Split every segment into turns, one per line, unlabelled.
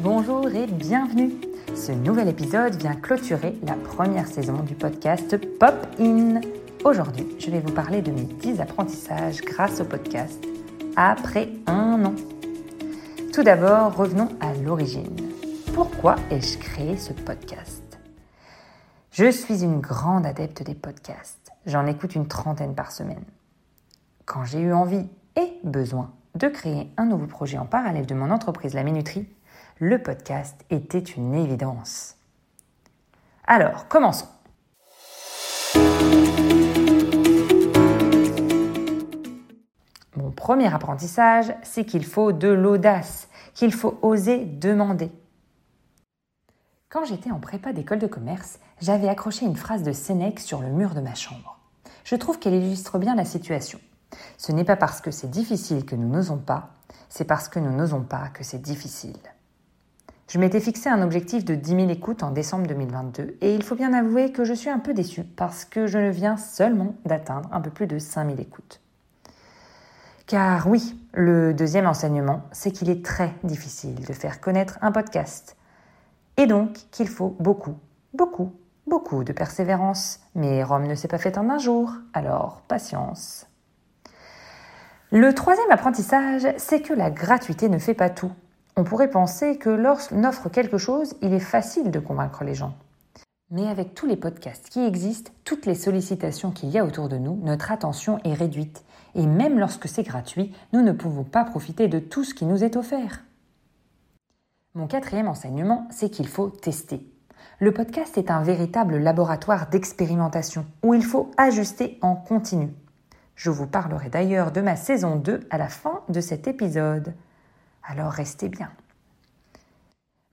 Bonjour et bienvenue. Ce nouvel épisode vient clôturer la première saison du podcast Pop In. Aujourd'hui, je vais vous parler de mes 10 apprentissages grâce au podcast après un an. Tout d'abord, revenons à l'origine. Pourquoi ai-je créé ce podcast? Je suis une grande adepte des podcasts. J'en écoute une trentaine par semaine. Quand j'ai eu envie et besoin de créer un nouveau projet en parallèle de mon entreprise La Minuterie, le podcast était une évidence. Alors, commençons. Mon premier apprentissage, c'est qu'il faut de l'audace, qu'il faut oser demander. Quand j'étais en prépa d'école de commerce, j'avais accroché une phrase de Sénèque sur le mur de ma chambre. Je trouve qu'elle illustre bien la situation. Ce n'est pas parce que c'est difficile que nous n'osons pas, c'est parce que nous n'osons pas que c'est difficile. Je m'étais fixé un objectif de 10 000 écoutes en décembre 2022 et il faut bien avouer que je suis un peu déçue parce que je ne viens seulement d'atteindre un peu plus de 5 000 écoutes. Car oui, le deuxième enseignement, c'est qu'il est très difficile de faire connaître un podcast. Et donc qu'il faut beaucoup, beaucoup, beaucoup de persévérance. Mais Rome ne s'est pas faite en un jour, alors patience. Le troisième apprentissage, c'est que la gratuité ne fait pas tout. On pourrait penser que lorsqu'on offre quelque chose, il est facile de convaincre les gens. Mais avec tous les podcasts qui existent, toutes les sollicitations qu'il y a autour de nous, notre attention est réduite. Et même lorsque c'est gratuit, nous ne pouvons pas profiter de tout ce qui nous est offert. Mon quatrième enseignement, c'est qu'il faut tester. Le podcast est un véritable laboratoire d'expérimentation où il faut ajuster en continu. Je vous parlerai d'ailleurs de ma saison 2 à la fin de cet épisode. Alors restez bien.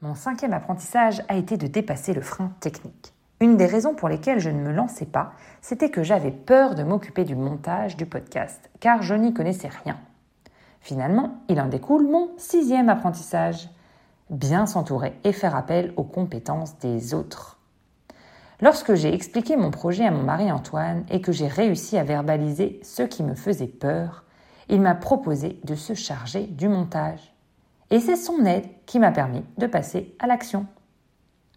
Mon cinquième apprentissage a été de dépasser le frein technique. Une des raisons pour lesquelles je ne me lançais pas, c'était que j'avais peur de m'occuper du montage du podcast, car je n'y connaissais rien. Finalement, il en découle mon sixième apprentissage. Bien s'entourer et faire appel aux compétences des autres. Lorsque j'ai expliqué mon projet à mon mari Antoine et que j'ai réussi à verbaliser ce qui me faisait peur, il m'a proposé de se charger du montage. Et c'est son aide qui m'a permis de passer à l'action.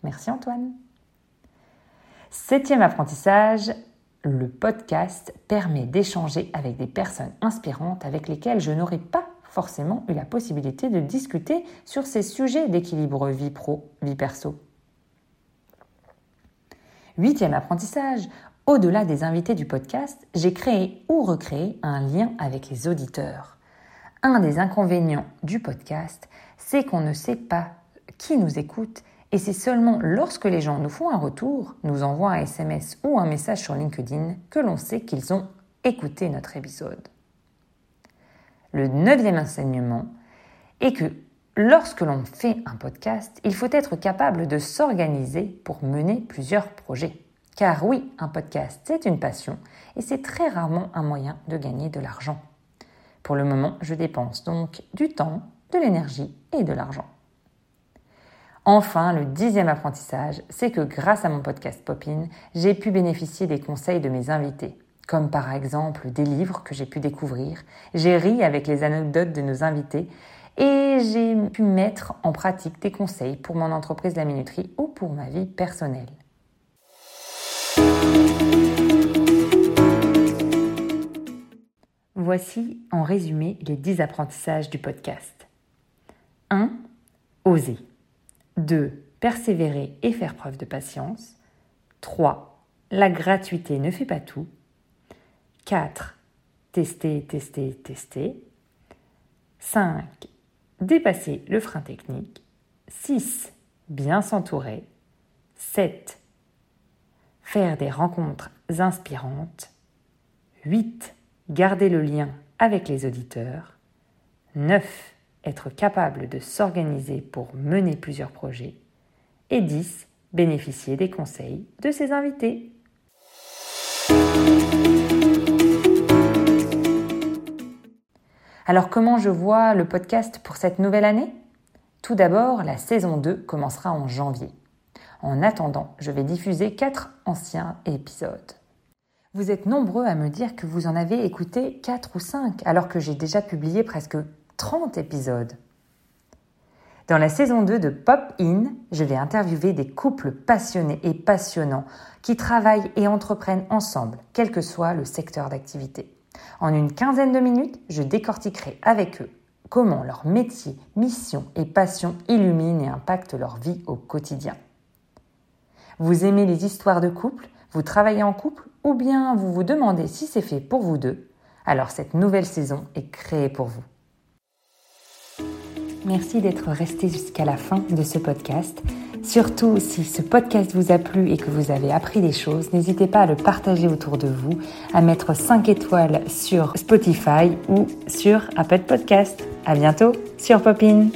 Merci Antoine. Septième apprentissage, le podcast permet d'échanger avec des personnes inspirantes avec lesquelles je n'aurais pas forcément eu la possibilité de discuter sur ces sujets d'équilibre vie pro, vie perso. Huitième apprentissage, au-delà des invités du podcast, j'ai créé ou recréé un lien avec les auditeurs. Un des inconvénients du podcast, c'est qu'on ne sait pas qui nous écoute et c'est seulement lorsque les gens nous font un retour, nous envoient un SMS ou un message sur LinkedIn que l'on sait qu'ils ont écouté notre épisode. Le neuvième enseignement est que Lorsque l'on fait un podcast, il faut être capable de s'organiser pour mener plusieurs projets. Car oui, un podcast, c'est une passion et c'est très rarement un moyen de gagner de l'argent. Pour le moment, je dépense donc du temps, de l'énergie et de l'argent. Enfin, le dixième apprentissage, c'est que grâce à mon podcast Popin, j'ai pu bénéficier des conseils de mes invités, comme par exemple des livres que j'ai pu découvrir. J'ai ri avec les anecdotes de nos invités et j'ai pu mettre en pratique des conseils pour mon entreprise La Minuterie ou pour ma vie personnelle. Voici en résumé les 10 apprentissages du podcast. 1. Oser. 2. Persévérer et faire preuve de patience. 3. La gratuité ne fait pas tout. 4. Tester, tester, tester. 5 dépasser le frein technique. 6. Bien s'entourer. 7. Faire des rencontres inspirantes. 8. Garder le lien avec les auditeurs. 9. Être capable de s'organiser pour mener plusieurs projets. Et 10. Bénéficier des conseils de ses invités. Alors comment je vois le podcast pour cette nouvelle année? Tout d'abord, la saison 2 commencera en janvier. En attendant, je vais diffuser 4 anciens épisodes. Vous êtes nombreux à me dire que vous en avez écouté 4 ou 5 alors que j'ai déjà publié presque 30 épisodes. Dans la saison 2 de Pop In, je vais interviewer des couples passionnés et passionnants qui travaillent et entreprennent ensemble, quel que soit le secteur d'activité. En une quinzaine de minutes, je décortiquerai avec eux comment leur métier, mission et passion illuminent et impactent leur vie au quotidien. Vous aimez les histoires de couple Vous travaillez en couple Ou bien vous vous demandez si c'est fait pour vous deux Alors cette nouvelle saison est créée pour vous. Merci d'être resté jusqu'à la fin de ce podcast. Surtout, si ce podcast vous a plu et que vous avez appris des choses, n'hésitez pas à le partager autour de vous, à mettre 5 étoiles sur Spotify ou sur Apple Podcast. À bientôt sur Popin.